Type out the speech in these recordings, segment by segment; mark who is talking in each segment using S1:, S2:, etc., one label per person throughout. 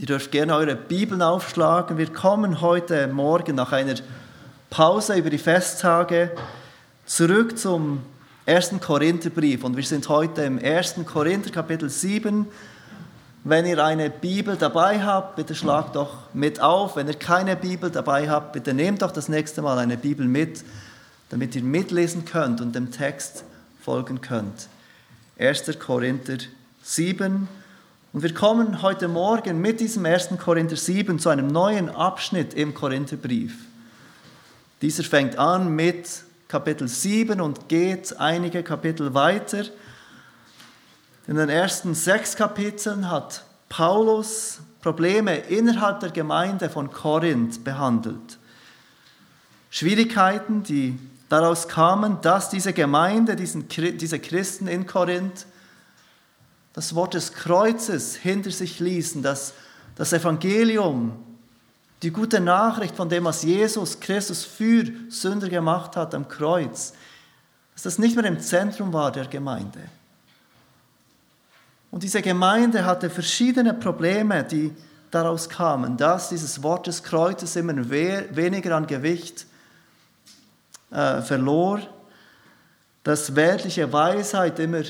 S1: Ihr dürft gerne eure Bibeln aufschlagen. Wir kommen heute Morgen nach einer Pause über die Festtage zurück zum ersten Korintherbrief. Und wir sind heute im ersten Korinther Kapitel 7. Wenn ihr eine Bibel dabei habt, bitte schlagt doch mit auf. Wenn ihr keine Bibel dabei habt, bitte nehmt doch das nächste Mal eine Bibel mit, damit ihr mitlesen könnt und dem Text folgen könnt. 1. Korinther 7 und wir kommen heute Morgen mit diesem 1. Korinther 7 zu einem neuen Abschnitt im Korintherbrief. Dieser fängt an mit Kapitel 7 und geht einige Kapitel weiter. In den ersten sechs Kapiteln hat Paulus Probleme innerhalb der Gemeinde von Korinth behandelt. Schwierigkeiten, die daraus kamen, dass diese Gemeinde, diese Christen in Korinth, das Wort des Kreuzes hinter sich ließen, dass das Evangelium, die gute Nachricht von dem, was Jesus Christus für Sünder gemacht hat am Kreuz, dass das nicht mehr im Zentrum war der Gemeinde. Und diese Gemeinde hatte verschiedene Probleme, die daraus kamen, dass dieses Wort des Kreuzes immer weniger an Gewicht äh, verlor, dass weltliche Weisheit immer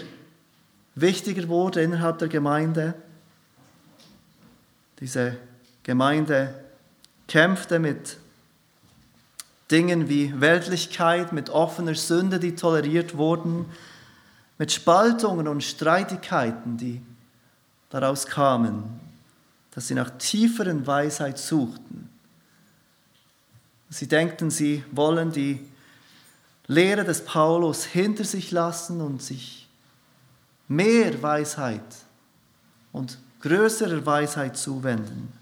S1: wichtiger wurde innerhalb der Gemeinde. Diese Gemeinde kämpfte mit Dingen wie Weltlichkeit, mit offener Sünde, die toleriert wurden, mit Spaltungen und Streitigkeiten, die daraus kamen, dass sie nach tieferen Weisheit suchten. Sie denkten, sie wollen die Lehre des Paulus hinter sich lassen und sich mehr Weisheit und größerer Weisheit zuwenden.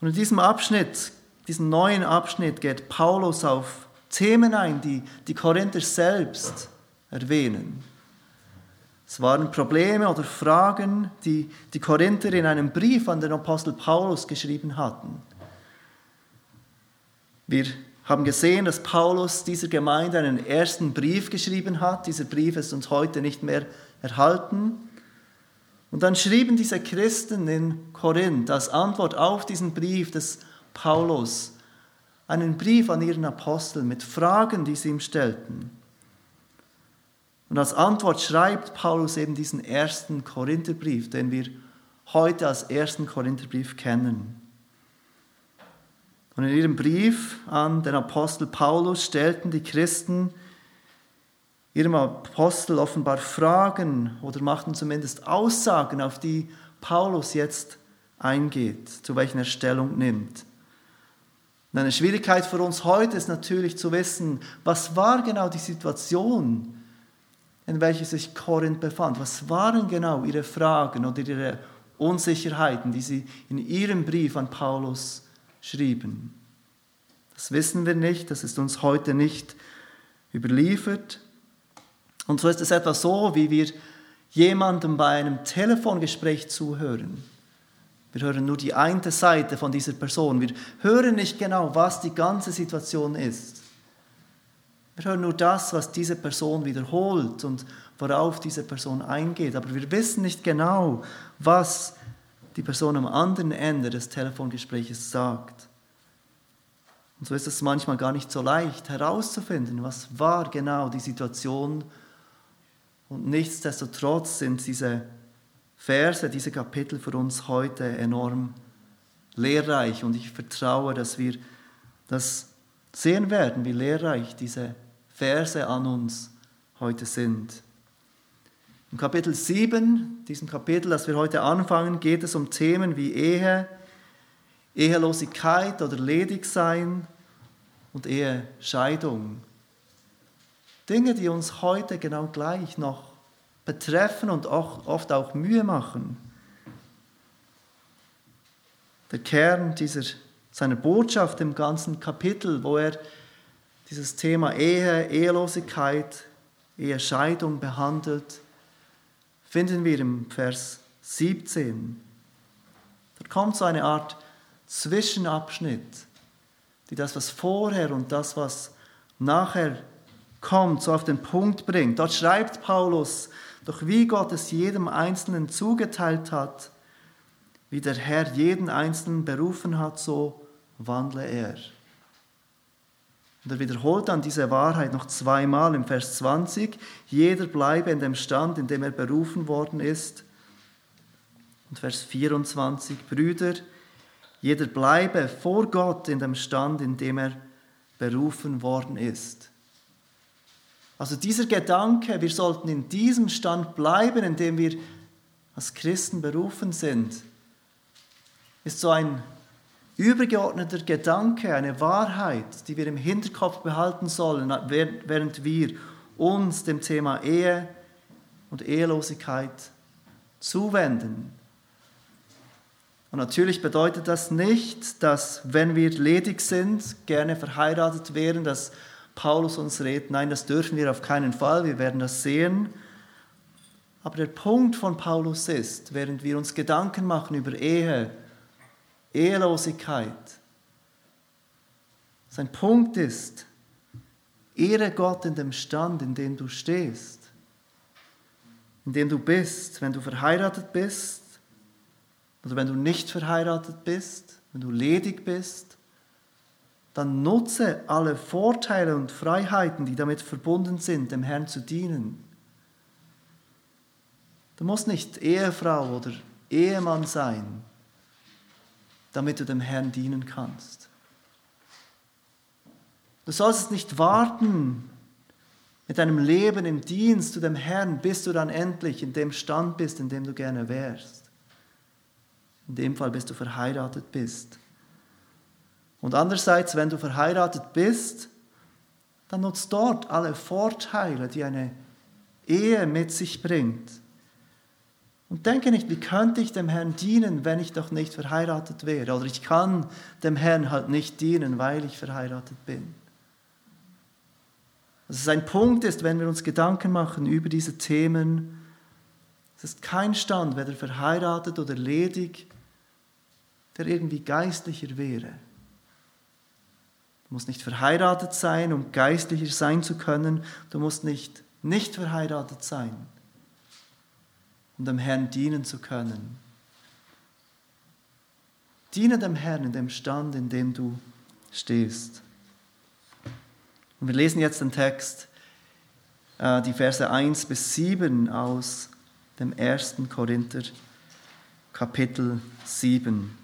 S1: Und in diesem Abschnitt, diesem neuen Abschnitt, geht Paulus auf Themen ein, die die Korinther selbst erwähnen. Es waren Probleme oder Fragen, die die Korinther in einem Brief an den Apostel Paulus geschrieben hatten. Wir haben gesehen, dass Paulus dieser Gemeinde einen ersten Brief geschrieben hat. Dieser Brief ist uns heute nicht mehr erhalten. Und dann schrieben diese Christen in Korinth als Antwort auf diesen Brief des Paulus einen Brief an ihren Apostel mit Fragen, die sie ihm stellten. Und als Antwort schreibt Paulus eben diesen ersten Korintherbrief, den wir heute als ersten Korintherbrief kennen. Und in ihrem Brief an den Apostel Paulus stellten die Christen ihrem Apostel offenbar Fragen oder machten zumindest Aussagen, auf die Paulus jetzt eingeht, zu welchen er Stellung nimmt. Und eine Schwierigkeit für uns heute ist natürlich zu wissen, was war genau die Situation, in welcher sich Korinth befand. Was waren genau ihre Fragen oder ihre Unsicherheiten, die sie in ihrem Brief an Paulus schrieben. Das wissen wir nicht, das ist uns heute nicht überliefert. Und so ist es etwa so, wie wir jemandem bei einem Telefongespräch zuhören. Wir hören nur die eine Seite von dieser Person. Wir hören nicht genau, was die ganze Situation ist. Wir hören nur das, was diese Person wiederholt und worauf diese Person eingeht. Aber wir wissen nicht genau, was die Person am anderen Ende des Telefongesprächs sagt. Und so ist es manchmal gar nicht so leicht herauszufinden, was war genau die Situation. Und nichtsdestotrotz sind diese Verse, diese Kapitel für uns heute enorm lehrreich. Und ich vertraue, dass wir das sehen werden, wie lehrreich diese Verse an uns heute sind. Im Kapitel 7, diesem Kapitel, das wir heute anfangen, geht es um Themen wie Ehe, Ehelosigkeit oder Ledigsein und Ehescheidung. Dinge, die uns heute genau gleich noch betreffen und auch, oft auch Mühe machen. Der Kern dieser, seiner Botschaft im ganzen Kapitel, wo er dieses Thema Ehe, Ehelosigkeit, Ehescheidung behandelt, finden wir im Vers 17. Da kommt so eine Art Zwischenabschnitt, die das, was vorher und das, was nachher kommt, so auf den Punkt bringt. Dort schreibt Paulus, doch wie Gott es jedem Einzelnen zugeteilt hat, wie der Herr jeden Einzelnen berufen hat, so wandle er. Und er wiederholt dann diese Wahrheit noch zweimal im Vers 20. Jeder bleibe in dem Stand, in dem er berufen worden ist. Und Vers 24, Brüder, jeder bleibe vor Gott in dem Stand, in dem er berufen worden ist. Also dieser Gedanke, wir sollten in diesem Stand bleiben, in dem wir als Christen berufen sind, ist so ein übergeordneter Gedanke, eine Wahrheit, die wir im Hinterkopf behalten sollen, während wir uns dem Thema Ehe und Ehelosigkeit zuwenden. Und natürlich bedeutet das nicht, dass wenn wir ledig sind, gerne verheiratet wären, dass Paulus uns redet. Nein, das dürfen wir auf keinen Fall, wir werden das sehen. Aber der Punkt von Paulus ist, während wir uns Gedanken machen über Ehe, Ehelosigkeit, sein Punkt ist, ehre Gott in dem Stand, in dem du stehst, in dem du bist, wenn du verheiratet bist oder wenn du nicht verheiratet bist, wenn du ledig bist, dann nutze alle Vorteile und Freiheiten, die damit verbunden sind, dem Herrn zu dienen. Du musst nicht Ehefrau oder Ehemann sein, damit du dem Herrn dienen kannst. Du sollst nicht warten mit deinem Leben im Dienst zu dem Herrn, bis du dann endlich in dem Stand bist, in dem du gerne wärst. In dem Fall, bis du verheiratet bist. Und andererseits, wenn du verheiratet bist, dann nutzt dort alle Vorteile, die eine Ehe mit sich bringt. Und denke nicht, wie könnte ich dem Herrn dienen, wenn ich doch nicht verheiratet wäre? Oder ich kann dem Herrn halt nicht dienen, weil ich verheiratet bin. Dass es ein Punkt ist, wenn wir uns Gedanken machen über diese Themen. Es ist kein Stand, weder verheiratet oder ledig, der irgendwie geistlicher wäre. Du musst nicht verheiratet sein, um geistlicher sein zu können. Du musst nicht nicht verheiratet sein, um dem Herrn dienen zu können. Diene dem Herrn in dem Stand, in dem du stehst. Und wir lesen jetzt den Text, äh, die Verse 1 bis 7 aus dem 1. Korinther Kapitel 7.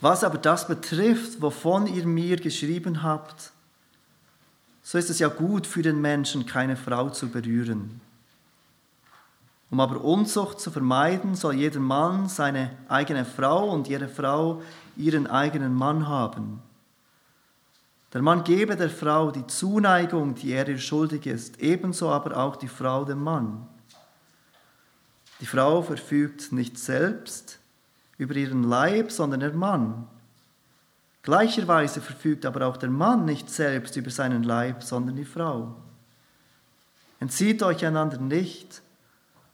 S1: Was aber das betrifft, wovon ihr mir geschrieben habt, so ist es ja gut für den Menschen, keine Frau zu berühren. Um aber Unzucht zu vermeiden, soll jeder Mann seine eigene Frau und jede Frau ihren eigenen Mann haben. Der Mann gebe der Frau die Zuneigung, die er ihr schuldig ist, ebenso aber auch die Frau dem Mann. Die Frau verfügt nicht selbst, über ihren Leib, sondern der Mann. Gleicherweise verfügt aber auch der Mann nicht selbst über seinen Leib, sondern die Frau. Entzieht euch einander nicht,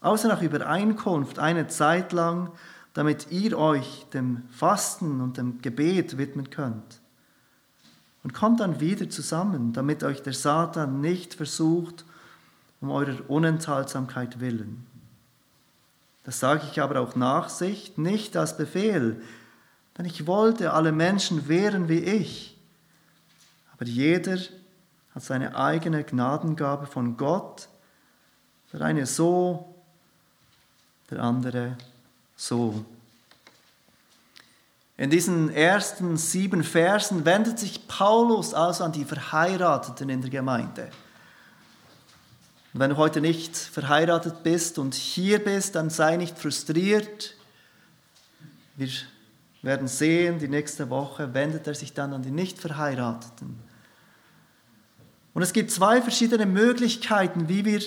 S1: außer nach Übereinkunft eine Zeit lang, damit ihr euch dem Fasten und dem Gebet widmen könnt. Und kommt dann wieder zusammen, damit euch der Satan nicht versucht, um eurer Unenthaltsamkeit willen. Das sage ich aber auch Nachsicht, nicht als Befehl, denn ich wollte, alle Menschen wären wie ich. Aber jeder hat seine eigene Gnadengabe von Gott, der eine so, der andere so. In diesen ersten sieben Versen wendet sich Paulus also an die Verheirateten in der Gemeinde. Und wenn du heute nicht verheiratet bist und hier bist, dann sei nicht frustriert. Wir werden sehen, die nächste Woche wendet er sich dann an die Nicht-Verheirateten. Und es gibt zwei verschiedene Möglichkeiten, wie wir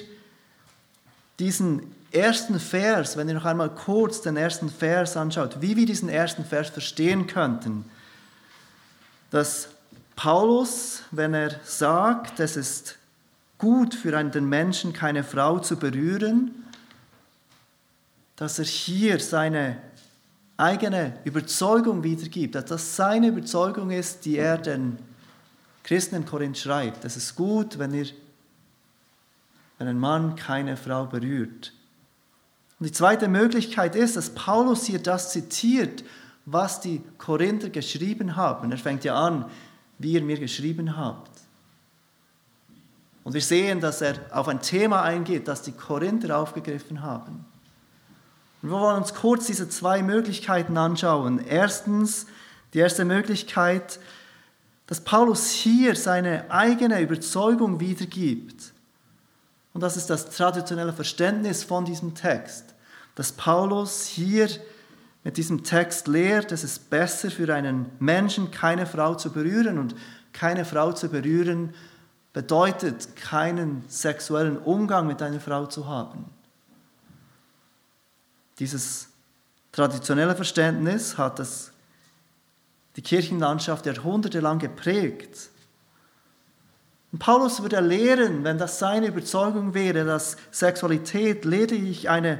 S1: diesen ersten Vers, wenn ihr noch einmal kurz den ersten Vers anschaut, wie wir diesen ersten Vers verstehen könnten. Dass Paulus, wenn er sagt, es ist gut für einen Menschen, keine Frau zu berühren, dass er hier seine eigene Überzeugung wiedergibt, dass das seine Überzeugung ist, die er den Christen in Korinth schreibt. Es ist gut, wenn ihr wenn ein Mann keine Frau berührt. Und die zweite Möglichkeit ist, dass Paulus hier das zitiert, was die Korinther geschrieben haben. Er fängt ja an, wie ihr mir geschrieben habt. Und wir sehen, dass er auf ein Thema eingeht, das die Korinther aufgegriffen haben. Und wir wollen uns kurz diese zwei Möglichkeiten anschauen. Erstens, die erste Möglichkeit, dass Paulus hier seine eigene Überzeugung wiedergibt. Und das ist das traditionelle Verständnis von diesem Text, dass Paulus hier mit diesem Text lehrt, es ist besser für einen Menschen, keine Frau zu berühren. Und keine Frau zu berühren bedeutet, keinen sexuellen Umgang mit einer Frau zu haben. Dieses traditionelle Verständnis hat das, die Kirchenlandschaft jahrhundertelang geprägt. Und Paulus würde lehren, wenn das seine Überzeugung wäre, dass Sexualität lediglich eine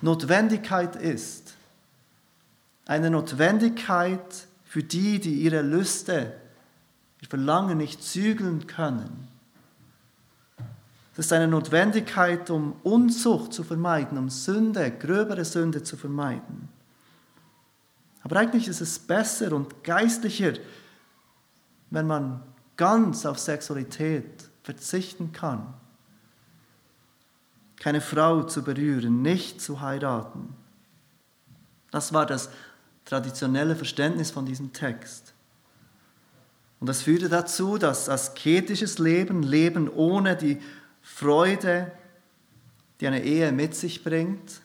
S1: Notwendigkeit ist. Eine Notwendigkeit für die, die ihre Lüste, ihr Verlangen nicht zügeln können. Das ist eine Notwendigkeit, um Unzucht zu vermeiden, um Sünde, gröbere Sünde zu vermeiden. Aber eigentlich ist es besser und geistlicher, wenn man ganz auf Sexualität verzichten kann. Keine Frau zu berühren, nicht zu heiraten. Das war das traditionelle Verständnis von diesem Text. Und das führte dazu, dass asketisches Leben, Leben ohne die Freude, die eine Ehe mit sich bringt,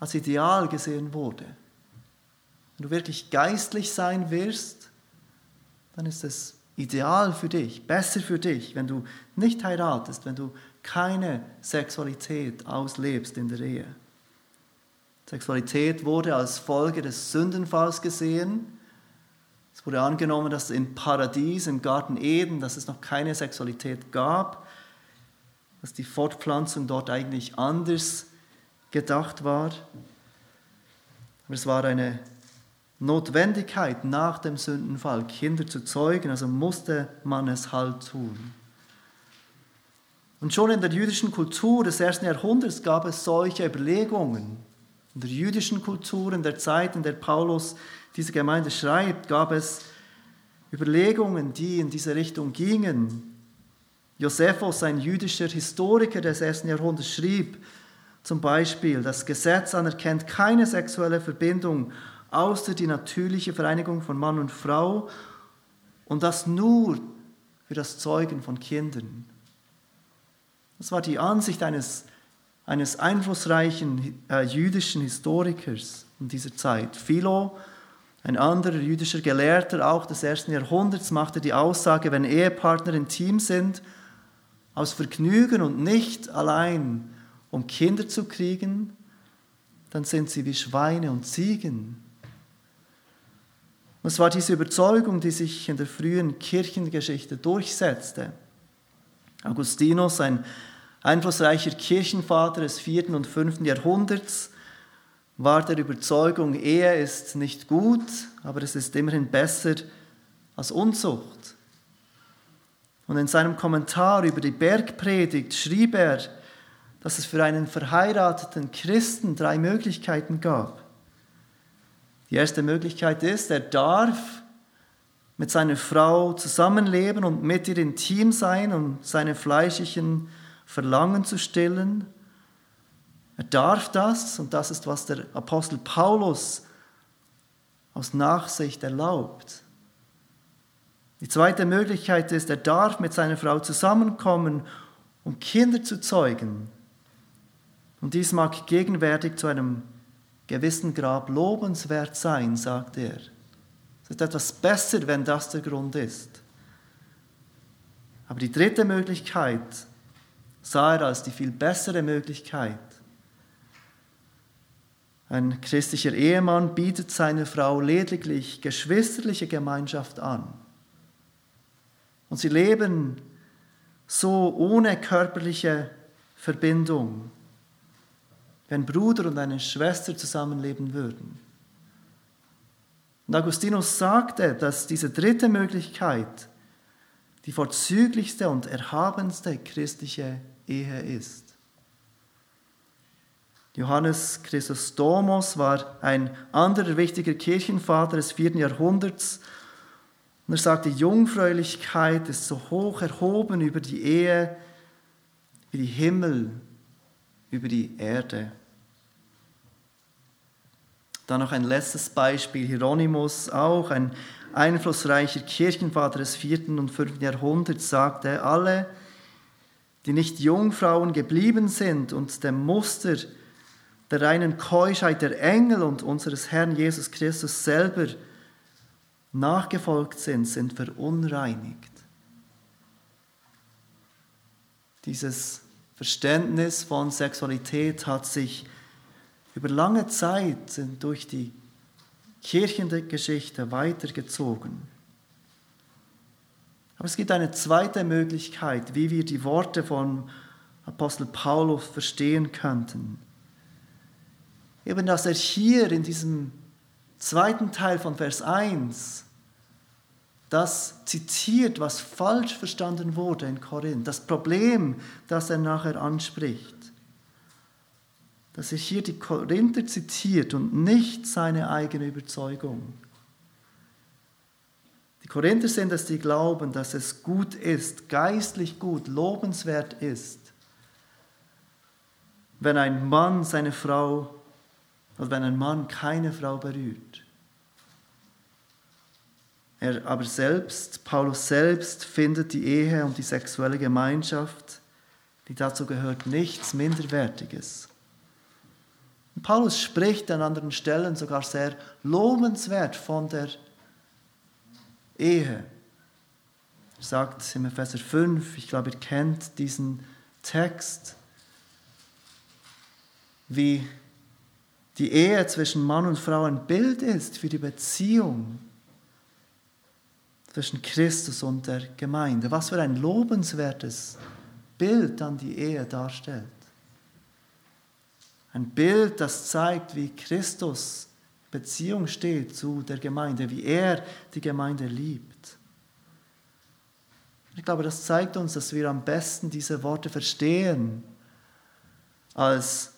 S1: als Ideal gesehen wurde. Wenn du wirklich geistlich sein wirst, dann ist es ideal für dich, besser für dich, wenn du nicht heiratest, wenn du keine Sexualität auslebst in der Ehe. Sexualität wurde als Folge des Sündenfalls gesehen. Es wurde angenommen, dass im Paradies, im Garten Eden, dass es noch keine Sexualität gab dass die Fortpflanzung dort eigentlich anders gedacht war. Aber es war eine Notwendigkeit nach dem Sündenfall, Kinder zu zeugen, also musste man es halt tun. Und schon in der jüdischen Kultur des ersten Jahrhunderts gab es solche Überlegungen. In der jüdischen Kultur, in der Zeit, in der Paulus diese Gemeinde schreibt, gab es Überlegungen, die in diese Richtung gingen. Josephus, ein jüdischer Historiker des ersten Jahrhunderts, schrieb zum Beispiel, das Gesetz anerkennt keine sexuelle Verbindung außer die natürliche Vereinigung von Mann und Frau und das nur für das Zeugen von Kindern. Das war die Ansicht eines, eines einflussreichen äh, jüdischen Historikers in dieser Zeit. Philo, ein anderer jüdischer Gelehrter auch des ersten Jahrhunderts, machte die Aussage, wenn Ehepartner intim sind, aus Vergnügen und nicht allein, um Kinder zu kriegen, dann sind sie wie Schweine und Ziegen. Und es war diese Überzeugung, die sich in der frühen Kirchengeschichte durchsetzte. Augustinus, ein einflussreicher Kirchenvater des vierten und fünften Jahrhunderts, war der Überzeugung, Ehe ist nicht gut, aber es ist immerhin besser als Unzucht. Und in seinem Kommentar über die Bergpredigt schrieb er, dass es für einen verheirateten Christen drei Möglichkeiten gab. Die erste Möglichkeit ist, er darf mit seiner Frau zusammenleben und mit ihr intim sein, um seine fleischlichen Verlangen zu stillen. Er darf das und das ist, was der Apostel Paulus aus Nachsicht erlaubt. Die zweite Möglichkeit ist, er darf mit seiner Frau zusammenkommen, um Kinder zu zeugen. Und dies mag gegenwärtig zu einem gewissen Grab lobenswert sein, sagt er. Es ist etwas besser, wenn das der Grund ist. Aber die dritte Möglichkeit sah er als die viel bessere Möglichkeit. Ein christlicher Ehemann bietet seiner Frau lediglich geschwisterliche Gemeinschaft an. Und sie leben so ohne körperliche Verbindung, wenn Bruder und eine Schwester zusammenleben würden. Und Augustinus sagte, dass diese dritte Möglichkeit die vorzüglichste und erhabenste christliche Ehe ist. Johannes Chrysostomos war ein anderer wichtiger Kirchenvater des vierten Jahrhunderts. Und er sagte, Jungfräulichkeit ist so hoch erhoben über die Ehe wie die Himmel über die Erde. Dann noch ein letztes Beispiel, Hieronymus, auch ein einflussreicher Kirchenvater des vierten und fünften Jahrhunderts, sagte, alle, die nicht Jungfrauen geblieben sind und dem Muster der reinen Keuschheit der Engel und unseres Herrn Jesus Christus selber nachgefolgt sind, sind verunreinigt. Dieses Verständnis von Sexualität hat sich über lange Zeit durch die Kirchengeschichte weitergezogen. Aber es gibt eine zweite Möglichkeit, wie wir die Worte von Apostel Paulus verstehen könnten. Eben, dass er hier in diesem zweiten Teil von Vers 1 das zitiert, was falsch verstanden wurde in Korinth, das Problem, das er nachher anspricht. Dass er hier die Korinther zitiert und nicht seine eigene Überzeugung. Die Korinther sind es, die glauben, dass es gut ist, geistlich gut, lobenswert ist, wenn ein Mann seine Frau oder wenn ein Mann keine Frau berührt. Er aber selbst, Paulus selbst, findet die Ehe und die sexuelle Gemeinschaft, die dazu gehört, nichts Minderwertiges. Und Paulus spricht an anderen Stellen sogar sehr lobenswert von der Ehe. Er sagt im Epheser 5, ich glaube, ihr kennt diesen Text, wie die Ehe zwischen Mann und Frau ein Bild ist für die Beziehung zwischen Christus und der Gemeinde. Was für ein lobenswertes Bild dann die Ehe darstellt. Ein Bild, das zeigt, wie Christus Beziehung steht zu der Gemeinde, wie er die Gemeinde liebt. Ich glaube, das zeigt uns, dass wir am besten diese Worte verstehen als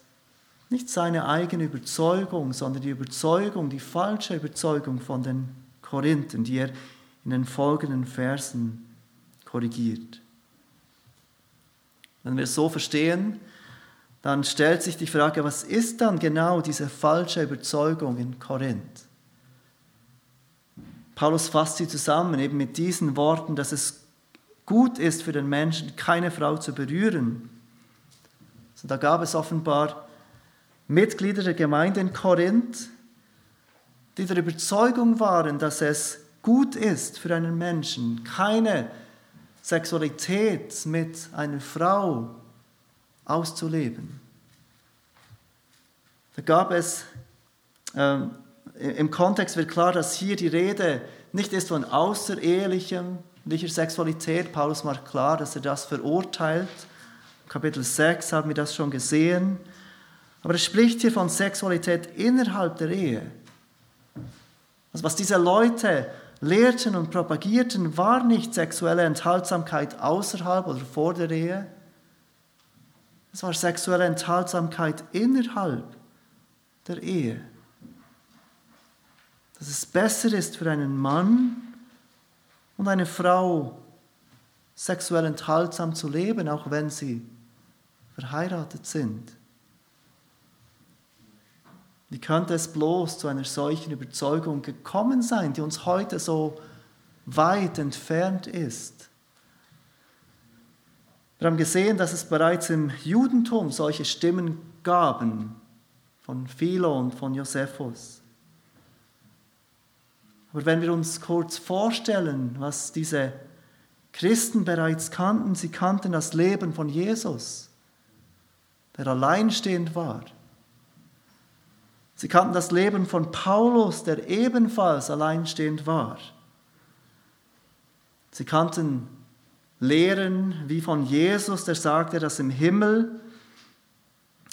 S1: nicht seine eigene Überzeugung, sondern die Überzeugung, die falsche Überzeugung von den Korinthern, die er in den folgenden Versen korrigiert. Wenn wir es so verstehen, dann stellt sich die Frage, was ist dann genau diese falsche Überzeugung in Korinth? Paulus fasst sie zusammen eben mit diesen Worten, dass es gut ist für den Menschen, keine Frau zu berühren. Also da gab es offenbar Mitglieder der Gemeinde in Korinth, die der Überzeugung waren, dass es gut ist für einen Menschen, keine Sexualität mit einer Frau auszuleben. Da gab es, äh, im Kontext wird klar, dass hier die Rede nicht ist von außerehelicher Sexualität. Paulus macht klar, dass er das verurteilt. Kapitel 6 haben wir das schon gesehen. Aber er spricht hier von Sexualität innerhalb der Ehe. Also was diese Leute lehrten und propagierten, war nicht sexuelle Enthaltsamkeit außerhalb oder vor der Ehe. Es war sexuelle Enthaltsamkeit innerhalb der Ehe. Dass es besser ist für einen Mann und eine Frau, sexuell enthaltsam zu leben, auch wenn sie verheiratet sind. Wie könnte es bloß zu einer solchen Überzeugung gekommen sein, die uns heute so weit entfernt ist? Wir haben gesehen, dass es bereits im Judentum solche Stimmen gab, von Philo und von Josephus. Aber wenn wir uns kurz vorstellen, was diese Christen bereits kannten, sie kannten das Leben von Jesus, der alleinstehend war Sie kannten das Leben von Paulus, der ebenfalls alleinstehend war. Sie kannten Lehren wie von Jesus, der sagte, dass im Himmel,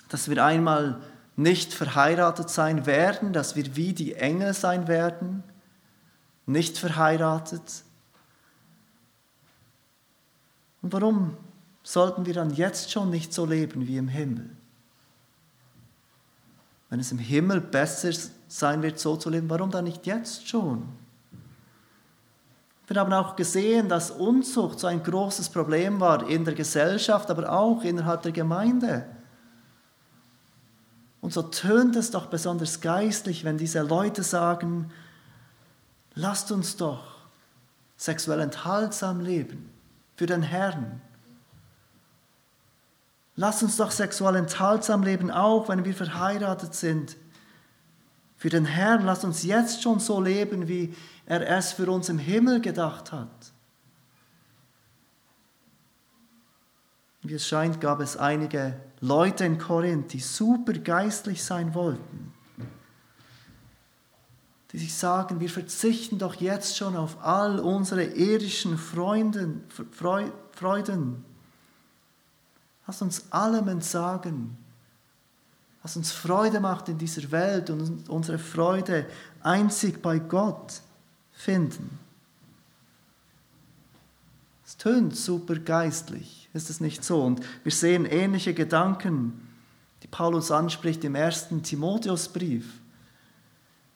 S1: dass wir einmal nicht verheiratet sein werden, dass wir wie die Engel sein werden, nicht verheiratet. Und warum sollten wir dann jetzt schon nicht so leben wie im Himmel? Wenn es im Himmel besser sein wird, so zu leben, warum dann nicht jetzt schon? Wir haben auch gesehen, dass Unzucht so ein großes Problem war in der Gesellschaft, aber auch innerhalb der Gemeinde. Und so tönt es doch besonders geistlich, wenn diese Leute sagen, lasst uns doch sexuell enthaltsam leben für den Herrn. Lasst uns doch sexuell enthaltsam leben, auch wenn wir verheiratet sind. Für den Herrn, lasst uns jetzt schon so leben, wie er es für uns im Himmel gedacht hat. Wie es scheint, gab es einige Leute in Korinth, die super geistlich sein wollten. Die sich sagen, wir verzichten doch jetzt schon auf all unsere irdischen Freunden, Freuden. Lass uns allem entsagen, was uns Freude macht in dieser Welt und unsere Freude einzig bei Gott finden. Es tönt super geistlich, ist es nicht so? Und wir sehen ähnliche Gedanken, die Paulus anspricht im ersten Timotheusbrief.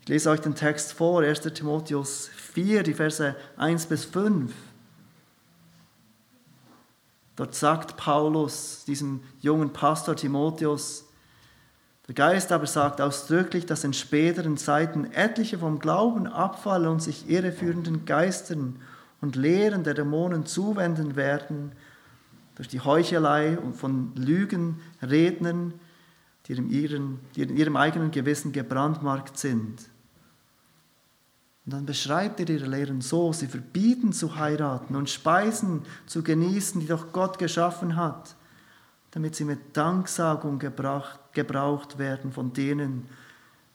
S1: Ich lese euch den Text vor, 1. Timotheus 4, die Verse 1 bis 5. Dort sagt Paulus diesem jungen Pastor Timotheus, der Geist aber sagt ausdrücklich, dass in späteren Zeiten etliche vom Glauben abfallen und sich irreführenden Geistern und Lehren der Dämonen zuwenden werden, durch die Heuchelei und von Lügenrednern, die in ihrem, die in ihrem eigenen Gewissen gebrandmarkt sind. Und dann beschreibt er ihre Lehren so, sie verbieten zu heiraten und Speisen zu genießen, die doch Gott geschaffen hat damit sie mit Danksagung gebracht, gebraucht werden von denen,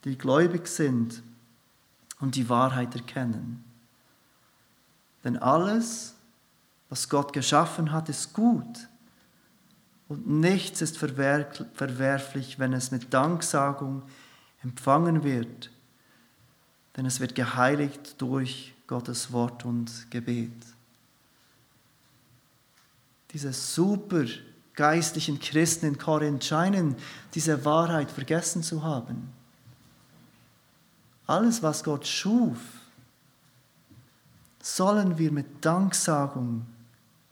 S1: die gläubig sind und die Wahrheit erkennen. Denn alles, was Gott geschaffen hat, ist gut. Und nichts ist verwerflich, wenn es mit Danksagung empfangen wird. Denn es wird geheiligt durch Gottes Wort und Gebet. Diese super geistlichen Christen in Korinth scheinen diese Wahrheit vergessen zu haben. Alles, was Gott schuf, sollen wir mit Danksagung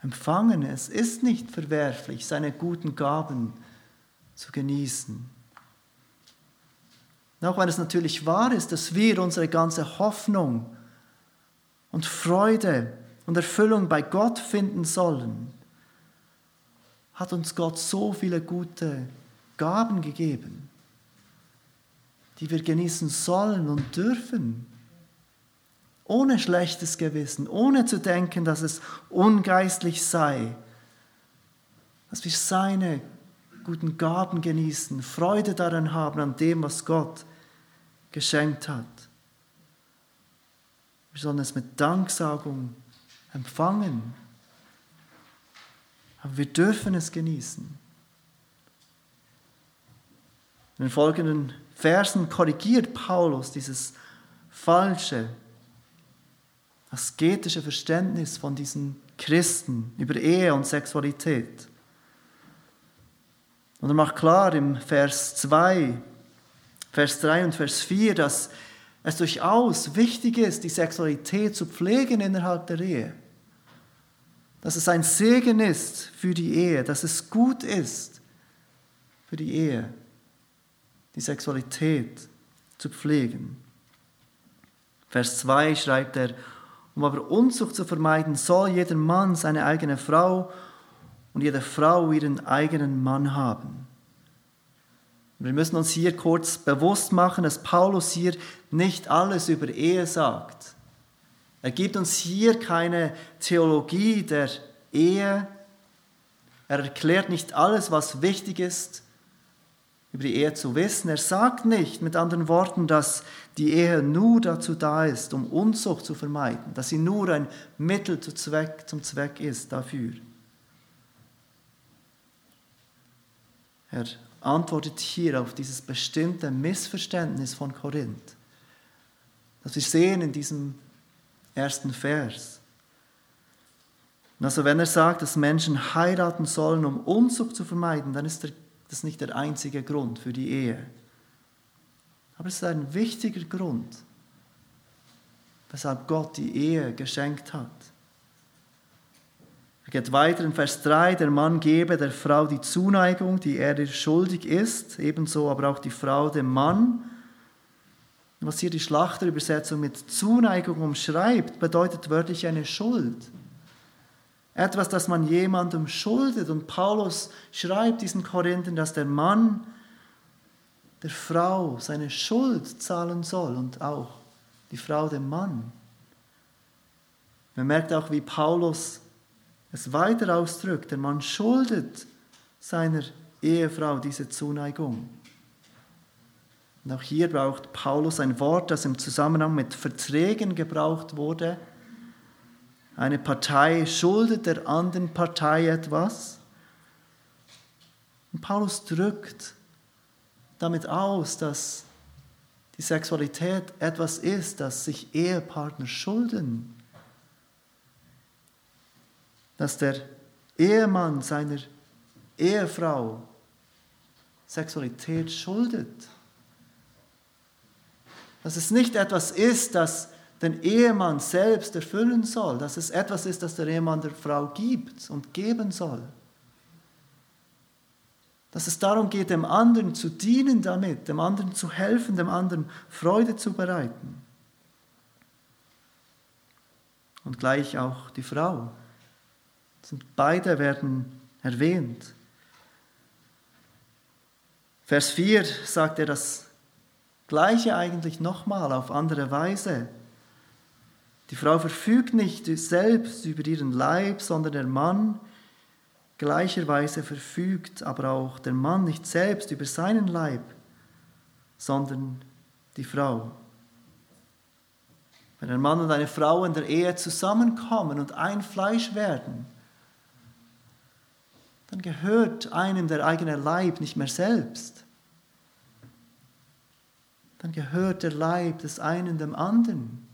S1: empfangen. Es ist nicht verwerflich, seine guten Gaben zu genießen. Auch wenn es natürlich wahr ist, dass wir unsere ganze Hoffnung und Freude und Erfüllung bei Gott finden sollen, hat uns Gott so viele gute Gaben gegeben, die wir genießen sollen und dürfen. Ohne schlechtes Gewissen, ohne zu denken, dass es ungeistlich sei, dass wir seine guten Gaben genießen, Freude daran haben, an dem, was Gott geschenkt hat. Wir sollen es mit Danksagung empfangen. Aber wir dürfen es genießen. In den folgenden Versen korrigiert Paulus dieses falsche, asketische Verständnis von diesen Christen über Ehe und Sexualität. Und er macht klar im Vers 2, Vers 3 und Vers 4, dass es durchaus wichtig ist, die Sexualität zu pflegen innerhalb der Ehe dass es ein Segen ist für die Ehe, dass es gut ist für die Ehe, die Sexualität zu pflegen. Vers 2 schreibt er, um aber Unzucht zu vermeiden, soll jeder Mann seine eigene Frau und jede Frau ihren eigenen Mann haben. Wir müssen uns hier kurz bewusst machen, dass Paulus hier nicht alles über Ehe sagt. Er gibt uns hier keine Theologie der Ehe. Er erklärt nicht alles, was wichtig ist, über die Ehe zu wissen. Er sagt nicht mit anderen Worten, dass die Ehe nur dazu da ist, um Unzucht zu vermeiden, dass sie nur ein Mittel zum Zweck, zum Zweck ist dafür. Er antwortet hier auf dieses bestimmte Missverständnis von Korinth, das wir sehen in diesem ersten Vers. Also wenn er sagt, dass Menschen heiraten sollen, um Unzucht zu vermeiden, dann ist das nicht der einzige Grund für die Ehe. Aber es ist ein wichtiger Grund, weshalb Gott die Ehe geschenkt hat. Geht weiter in Vers 3, der Mann gebe der Frau die Zuneigung, die er ihr schuldig ist, ebenso aber auch die Frau dem Mann. Was hier die Schlachterübersetzung mit Zuneigung umschreibt, bedeutet wörtlich eine Schuld. Etwas, das man jemandem schuldet. Und Paulus schreibt diesen Korinthern, dass der Mann der Frau seine Schuld zahlen soll und auch die Frau dem Mann. Man merkt auch, wie Paulus es weiter ausdrückt. Der Mann schuldet seiner Ehefrau diese Zuneigung. Und auch hier braucht Paulus ein Wort, das im Zusammenhang mit Verträgen gebraucht wurde. Eine Partei schuldet der anderen Partei etwas. Und Paulus drückt damit aus, dass die Sexualität etwas ist, das sich Ehepartner schulden. Dass der Ehemann seiner Ehefrau Sexualität schuldet. Dass es nicht etwas ist, das den Ehemann selbst erfüllen soll, dass es etwas ist, das der Ehemann der Frau gibt und geben soll. Dass es darum geht, dem anderen zu dienen damit, dem anderen zu helfen, dem anderen Freude zu bereiten. Und gleich auch die Frau. Beide werden erwähnt. Vers 4 sagt er das Gleiche eigentlich nochmal auf andere Weise. Die Frau verfügt nicht selbst über ihren Leib, sondern der Mann Gleicherweise verfügt aber auch der Mann nicht selbst über seinen Leib, sondern die Frau. Wenn ein Mann und eine Frau in der Ehe zusammenkommen und ein Fleisch werden, dann gehört einem der eigene Leib nicht mehr selbst. Dann gehört der Leib des einen dem anderen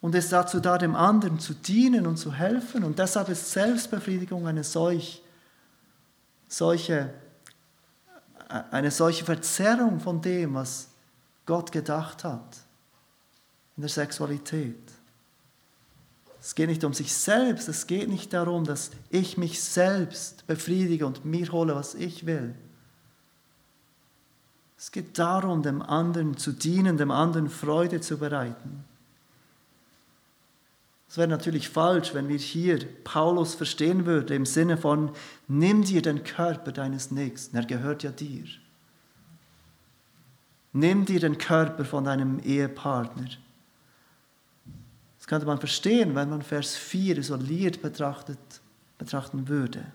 S1: und ist dazu da, dem anderen zu dienen und zu helfen. Und deshalb ist Selbstbefriedigung eine solch, solche, eine solche Verzerrung von dem, was Gott gedacht hat in der Sexualität. Es geht nicht um sich selbst, es geht nicht darum, dass ich mich selbst befriedige und mir hole, was ich will. Es geht darum, dem anderen zu dienen, dem anderen Freude zu bereiten. Es wäre natürlich falsch, wenn wir hier Paulus verstehen würden im Sinne von, nimm dir den Körper deines Nächsten, er gehört ja dir. Nimm dir den Körper von deinem Ehepartner. Könnte man verstehen, wenn man Vers 4 isoliert betrachtet, betrachten würde.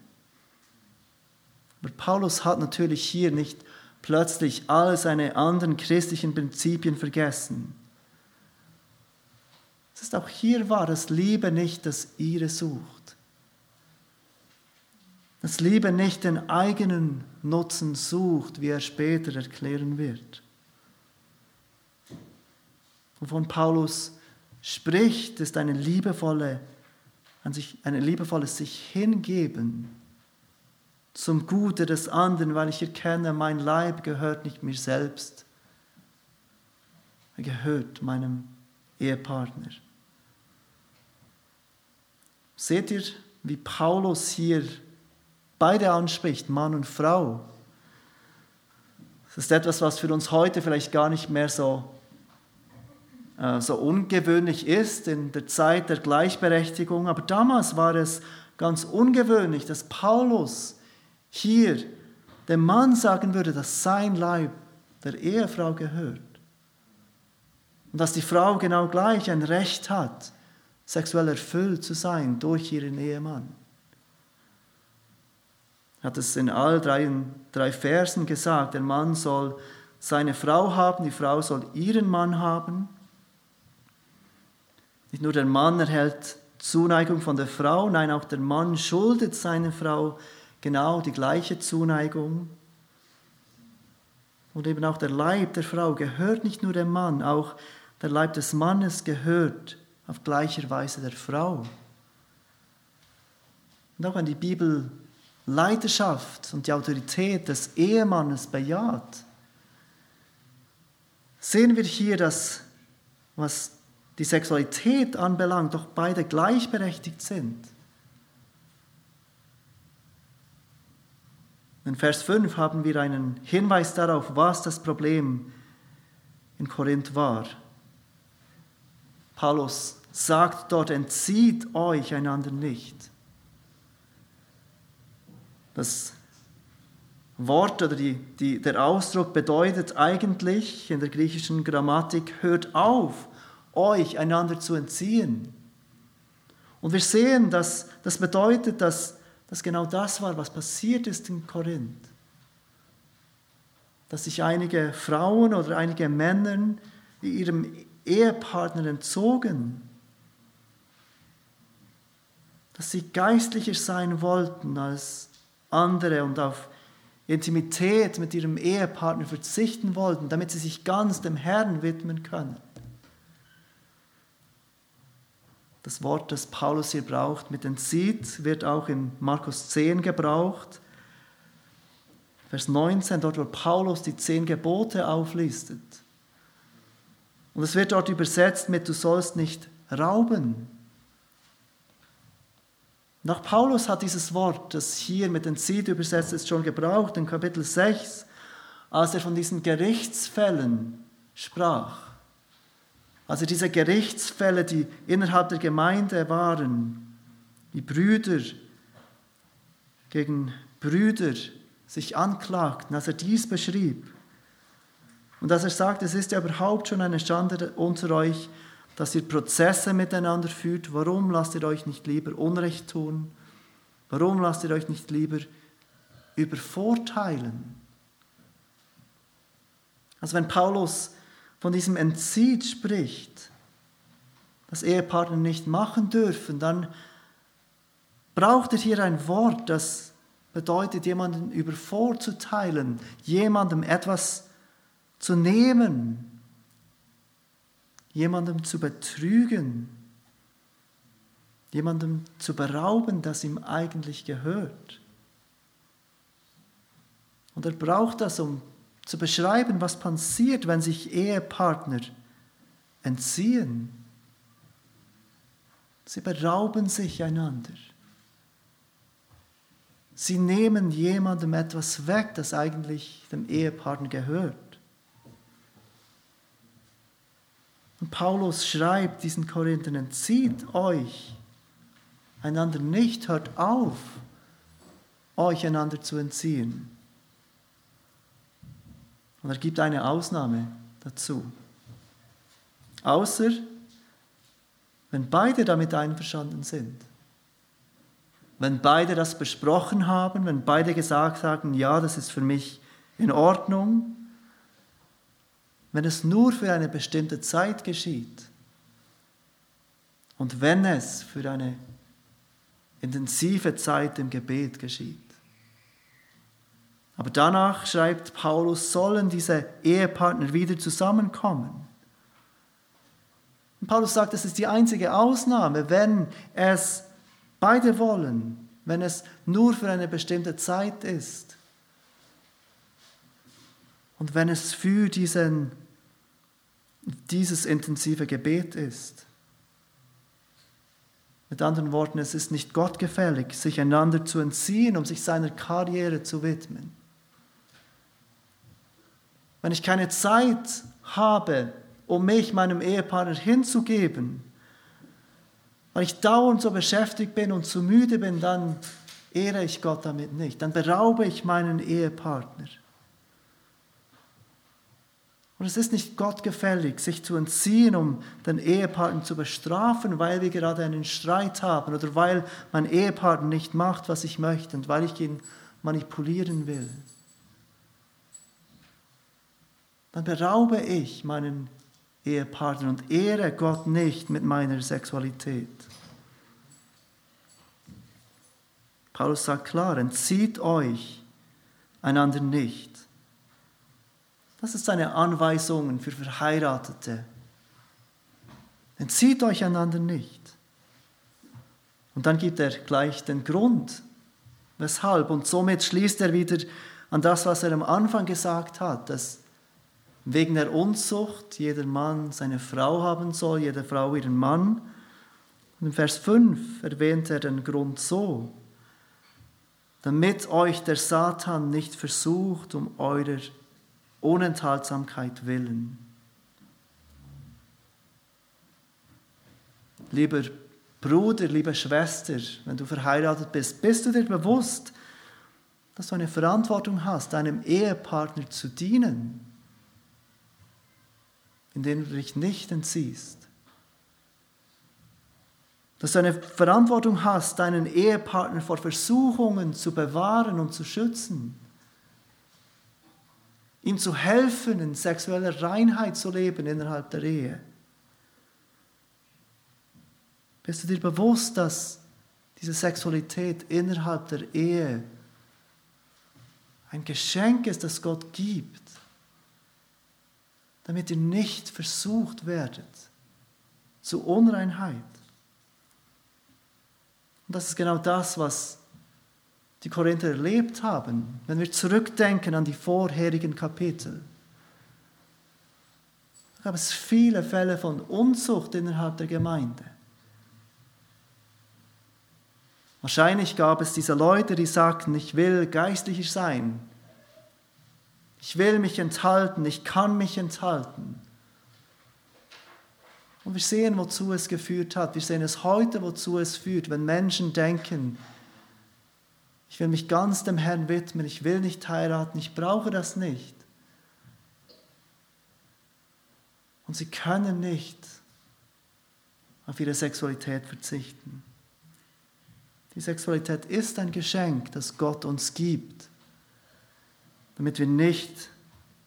S1: Aber Paulus hat natürlich hier nicht plötzlich all seine anderen christlichen Prinzipien vergessen. Es ist auch hier wahr, dass Liebe nicht das ihre sucht. Dass Liebe nicht den eigenen Nutzen sucht, wie er später erklären wird. Wovon Paulus spricht, ist eine liebevolle, an sich, eine liebevolles sich hingeben zum Gute des anderen, weil ich erkenne, mein Leib gehört nicht mir selbst. Er gehört meinem Ehepartner. Seht ihr, wie Paulus hier beide anspricht, Mann und Frau? Das ist etwas, was für uns heute vielleicht gar nicht mehr so, so ungewöhnlich ist in der Zeit der Gleichberechtigung. Aber damals war es ganz ungewöhnlich, dass Paulus hier dem Mann sagen würde, dass sein Leib der Ehefrau gehört. Und dass die Frau genau gleich ein Recht hat, sexuell erfüllt zu sein durch ihren Ehemann. Er hat es in all drei, drei Versen gesagt, der Mann soll seine Frau haben, die Frau soll ihren Mann haben. Nicht nur der Mann erhält Zuneigung von der Frau, nein, auch der Mann schuldet seiner Frau genau die gleiche Zuneigung. Und eben auch der Leib der Frau gehört nicht nur dem Mann, auch der Leib des Mannes gehört auf gleicher Weise der Frau. Und auch wenn die Bibel Leiterschaft und die Autorität des Ehemannes bejaht, sehen wir hier, dass was die Sexualität anbelangt, doch beide gleichberechtigt sind. In Vers 5 haben wir einen Hinweis darauf, was das Problem in Korinth war. Paulus sagt dort, entzieht euch einander nicht. Das Wort oder die, die, der Ausdruck bedeutet eigentlich in der griechischen Grammatik, hört auf, euch einander zu entziehen. Und wir sehen, dass das bedeutet, dass dass genau das war, was passiert ist in Korinth. Dass sich einige Frauen oder einige Männer ihrem Ehepartner entzogen. Dass sie geistlicher sein wollten als andere und auf Intimität mit ihrem Ehepartner verzichten wollten, damit sie sich ganz dem Herrn widmen können. Das Wort, das Paulus hier braucht, mit entzieht, wird auch in Markus 10 gebraucht. Vers 19, dort wo Paulus die zehn Gebote auflistet. Und es wird dort übersetzt mit, du sollst nicht rauben. Nach Paulus hat dieses Wort, das hier mit entzieht übersetzt ist, schon gebraucht in Kapitel 6, als er von diesen Gerichtsfällen sprach. Also diese Gerichtsfälle, die innerhalb der Gemeinde waren, die Brüder gegen Brüder sich anklagten, als er dies beschrieb. Und als er sagt, es ist ja überhaupt schon eine Schande unter euch, dass ihr Prozesse miteinander führt, warum lasst ihr euch nicht lieber Unrecht tun? Warum lasst ihr euch nicht lieber übervorteilen? Also wenn Paulus von diesem Entzieht spricht, das Ehepartner nicht machen dürfen, dann braucht er hier ein Wort, das bedeutet, jemanden übervorzuteilen, jemandem etwas zu nehmen, jemandem zu betrügen, jemandem zu berauben, das ihm eigentlich gehört. Und er braucht das, um zu beschreiben, was passiert, wenn sich Ehepartner entziehen. Sie berauben sich einander. Sie nehmen jemandem etwas weg, das eigentlich dem Ehepartner gehört. Und Paulus schreibt diesen Korinthern, entzieht euch einander nicht, hört auf, euch einander zu entziehen. Und er gibt eine Ausnahme dazu. Außer wenn beide damit einverstanden sind. Wenn beide das besprochen haben, wenn beide gesagt haben, ja, das ist für mich in Ordnung, wenn es nur für eine bestimmte Zeit geschieht und wenn es für eine intensive Zeit im Gebet geschieht. Aber danach schreibt Paulus, sollen diese Ehepartner wieder zusammenkommen. Und Paulus sagt, das ist die einzige Ausnahme, wenn es beide wollen, wenn es nur für eine bestimmte Zeit ist. Und wenn es für diesen, dieses intensive Gebet ist. Mit anderen Worten, es ist nicht gottgefällig, sich einander zu entziehen, um sich seiner Karriere zu widmen wenn ich keine Zeit habe, um mich meinem Ehepartner hinzugeben, weil ich dauernd so beschäftigt bin und zu müde bin, dann ehre ich Gott damit nicht. Dann beraube ich meinen Ehepartner. Und es ist nicht gottgefällig, sich zu entziehen, um den Ehepartner zu bestrafen, weil wir gerade einen Streit haben oder weil mein Ehepartner nicht macht, was ich möchte und weil ich ihn manipulieren will. Dann beraube ich meinen Ehepartner und ehre Gott nicht mit meiner Sexualität. Paulus sagt klar, entzieht euch einander nicht. Das ist eine Anweisung für Verheiratete. Entzieht euch einander nicht. Und dann gibt er gleich den Grund, weshalb. Und somit schließt er wieder an das, was er am Anfang gesagt hat, dass wegen der Unzucht jeder Mann seine Frau haben soll, jede Frau ihren Mann. Und im Vers 5 erwähnt er den Grund so, damit euch der Satan nicht versucht um eurer Unenthaltsamkeit willen. Lieber Bruder, liebe Schwester, wenn du verheiratet bist, bist du dir bewusst, dass du eine Verantwortung hast, deinem Ehepartner zu dienen, indem du dich nicht entziehst. Dass du eine Verantwortung hast, deinen Ehepartner vor Versuchungen zu bewahren und zu schützen. Ihm zu helfen, in sexueller Reinheit zu leben innerhalb der Ehe. Bist du dir bewusst, dass diese Sexualität innerhalb der Ehe ein Geschenk ist, das Gott gibt, damit ihr nicht versucht werdet zu Unreinheit? Und das ist genau das, was die Korinther erlebt haben, wenn wir zurückdenken an die vorherigen Kapitel. Da gab es viele Fälle von Unzucht innerhalb der Gemeinde. Wahrscheinlich gab es diese Leute, die sagten, ich will geistlicher sein. Ich will mich enthalten, ich kann mich enthalten. Und wir sehen, wozu es geführt hat. Wir sehen es heute, wozu es führt, wenn Menschen denken, ich will mich ganz dem Herrn widmen, ich will nicht heiraten, ich brauche das nicht. Und sie können nicht auf ihre Sexualität verzichten. Die Sexualität ist ein Geschenk, das Gott uns gibt, damit wir nicht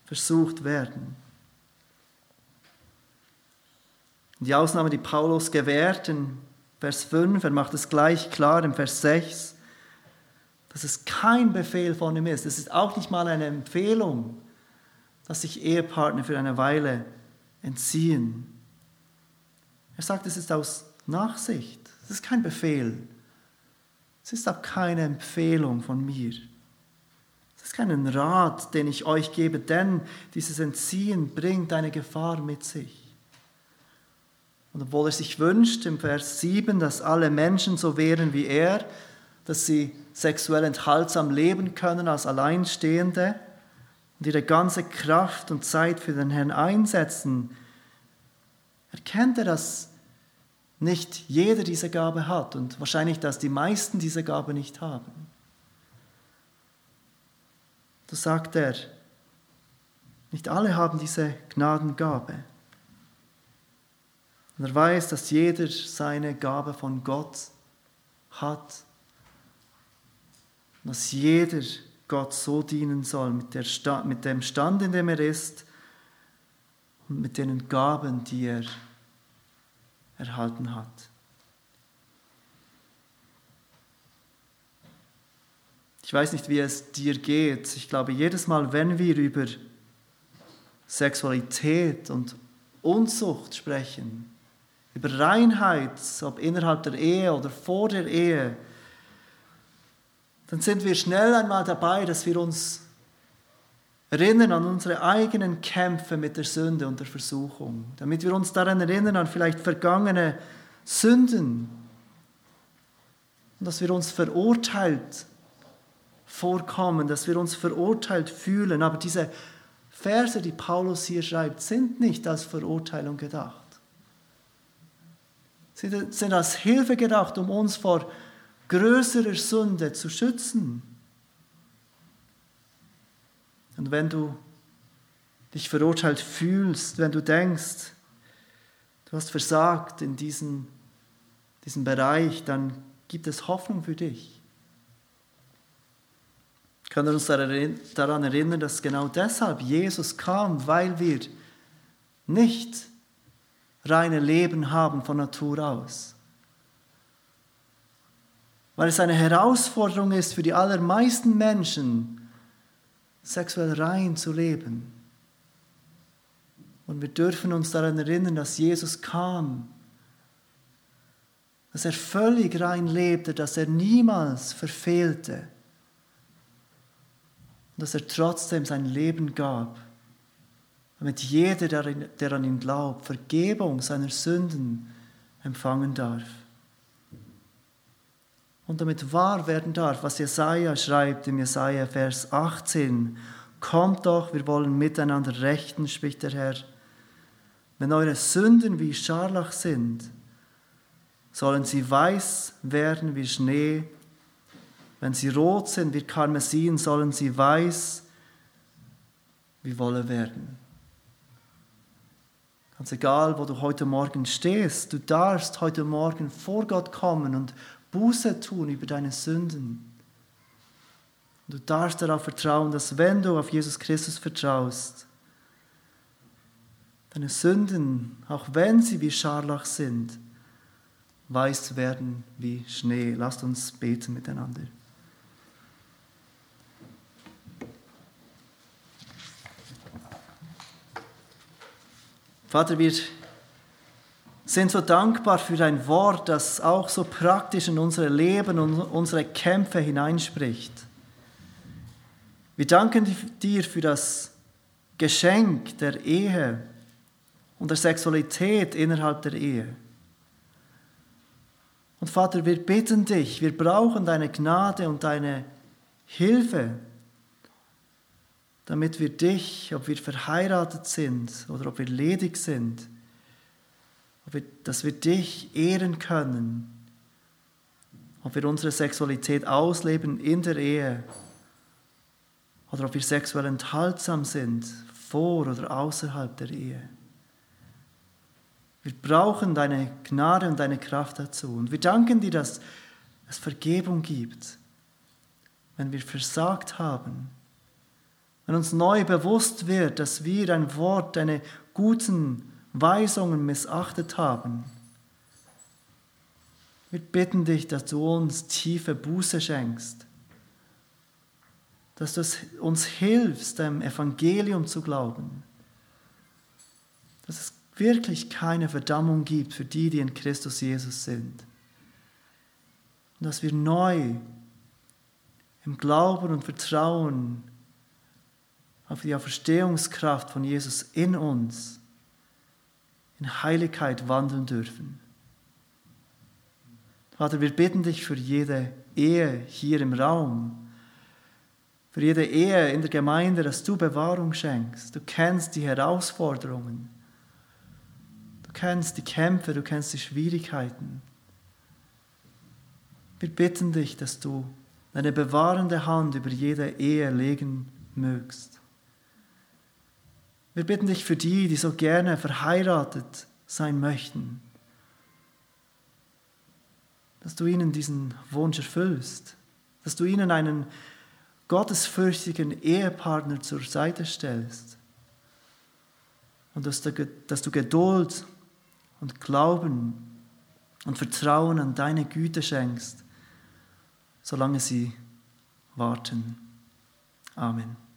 S1: versucht werden. Die Ausnahme, die Paulus gewährt in Vers 5, er macht es gleich klar im Vers 6, dass es kein Befehl von ihm ist. Es ist auch nicht mal eine Empfehlung, dass sich Ehepartner für eine Weile entziehen. Er sagt, es ist aus Nachsicht. Es ist kein Befehl. Es ist auch keine Empfehlung von mir. Es ist kein Rat, den ich euch gebe, denn dieses Entziehen bringt eine Gefahr mit sich. Und obwohl er sich wünscht im Vers 7, dass alle Menschen so wären wie er, dass sie sexuell enthaltsam leben können als Alleinstehende und ihre ganze Kraft und Zeit für den Herrn einsetzen, erkennt er, dass nicht jeder diese Gabe hat und wahrscheinlich, dass die meisten diese Gabe nicht haben. Da sagt er, nicht alle haben diese Gnadengabe. Und er weiß, dass jeder seine Gabe von Gott hat. Dass jeder Gott so dienen soll, mit, der mit dem Stand, in dem er ist und mit den Gaben, die er erhalten hat. Ich weiß nicht, wie es dir geht. Ich glaube, jedes Mal, wenn wir über Sexualität und Unzucht sprechen, über Reinheit, ob innerhalb der Ehe oder vor der Ehe, dann sind wir schnell einmal dabei, dass wir uns erinnern an unsere eigenen Kämpfe mit der Sünde und der Versuchung, damit wir uns daran erinnern an vielleicht vergangene Sünden und dass wir uns verurteilt vorkommen, dass wir uns verurteilt fühlen. Aber diese Verse, die Paulus hier schreibt, sind nicht als Verurteilung gedacht. Sie sind als Hilfe gedacht, um uns vor größerer Sünde zu schützen. Und wenn du dich verurteilt fühlst, wenn du denkst, du hast versagt in diesem, diesem Bereich, dann gibt es Hoffnung für dich. Können wir uns daran erinnern, dass genau deshalb Jesus kam, weil wir nicht reine Leben haben von Natur aus. Weil es eine Herausforderung ist für die allermeisten Menschen, sexuell rein zu leben. Und wir dürfen uns daran erinnern, dass Jesus kam, dass er völlig rein lebte, dass er niemals verfehlte und dass er trotzdem sein Leben gab, damit jeder, der an ihn glaubt, Vergebung seiner Sünden empfangen darf. Und damit wahr werden darf, was Jesaja schreibt im Jesaja Vers 18. Kommt doch, wir wollen miteinander rechten, spricht der Herr. Wenn eure Sünden wie Scharlach sind, sollen sie weiß werden wie Schnee. Wenn sie rot sind wie Karmesin, sollen sie weiß wie Wolle werden. Ganz egal, wo du heute Morgen stehst, du darfst heute Morgen vor Gott kommen und Buße tun über deine Sünden. Du darfst darauf vertrauen, dass wenn du auf Jesus Christus vertraust, deine Sünden, auch wenn sie wie Scharlach sind, weiß werden wie Schnee. Lasst uns beten miteinander. Vater, wir sind so dankbar für dein Wort, das auch so praktisch in unser Leben und unsere Kämpfe hineinspricht. Wir danken dir für das Geschenk der Ehe und der Sexualität innerhalb der Ehe. Und Vater, wir bitten dich, wir brauchen deine Gnade und deine Hilfe, damit wir dich, ob wir verheiratet sind oder ob wir ledig sind, dass wir dich ehren können, ob wir unsere Sexualität ausleben in der Ehe oder ob wir sexuell enthaltsam sind, vor oder außerhalb der Ehe. Wir brauchen deine Gnade und deine Kraft dazu. Und wir danken dir, dass es Vergebung gibt, wenn wir versagt haben. Wenn uns neu bewusst wird, dass wir dein Wort, deine guten Weisungen missachtet haben. Wir bitten dich, dass du uns tiefe Buße schenkst, dass du uns hilfst, dem Evangelium zu glauben, dass es wirklich keine Verdammung gibt für die, die in Christus Jesus sind. Und dass wir neu im Glauben und Vertrauen auf die Auferstehungskraft von Jesus in uns in Heiligkeit wandeln dürfen. Vater, wir bitten dich für jede Ehe hier im Raum, für jede Ehe in der Gemeinde, dass du Bewahrung schenkst. Du kennst die Herausforderungen. Du kennst die Kämpfe, du kennst die Schwierigkeiten. Wir bitten dich, dass du deine bewahrende Hand über jede Ehe legen mögst. Wir bitten dich für die, die so gerne verheiratet sein möchten, dass du ihnen diesen Wunsch erfüllst, dass du ihnen einen gottesfürchtigen Ehepartner zur Seite stellst und dass du Geduld und Glauben und Vertrauen an deine Güte schenkst, solange sie warten. Amen.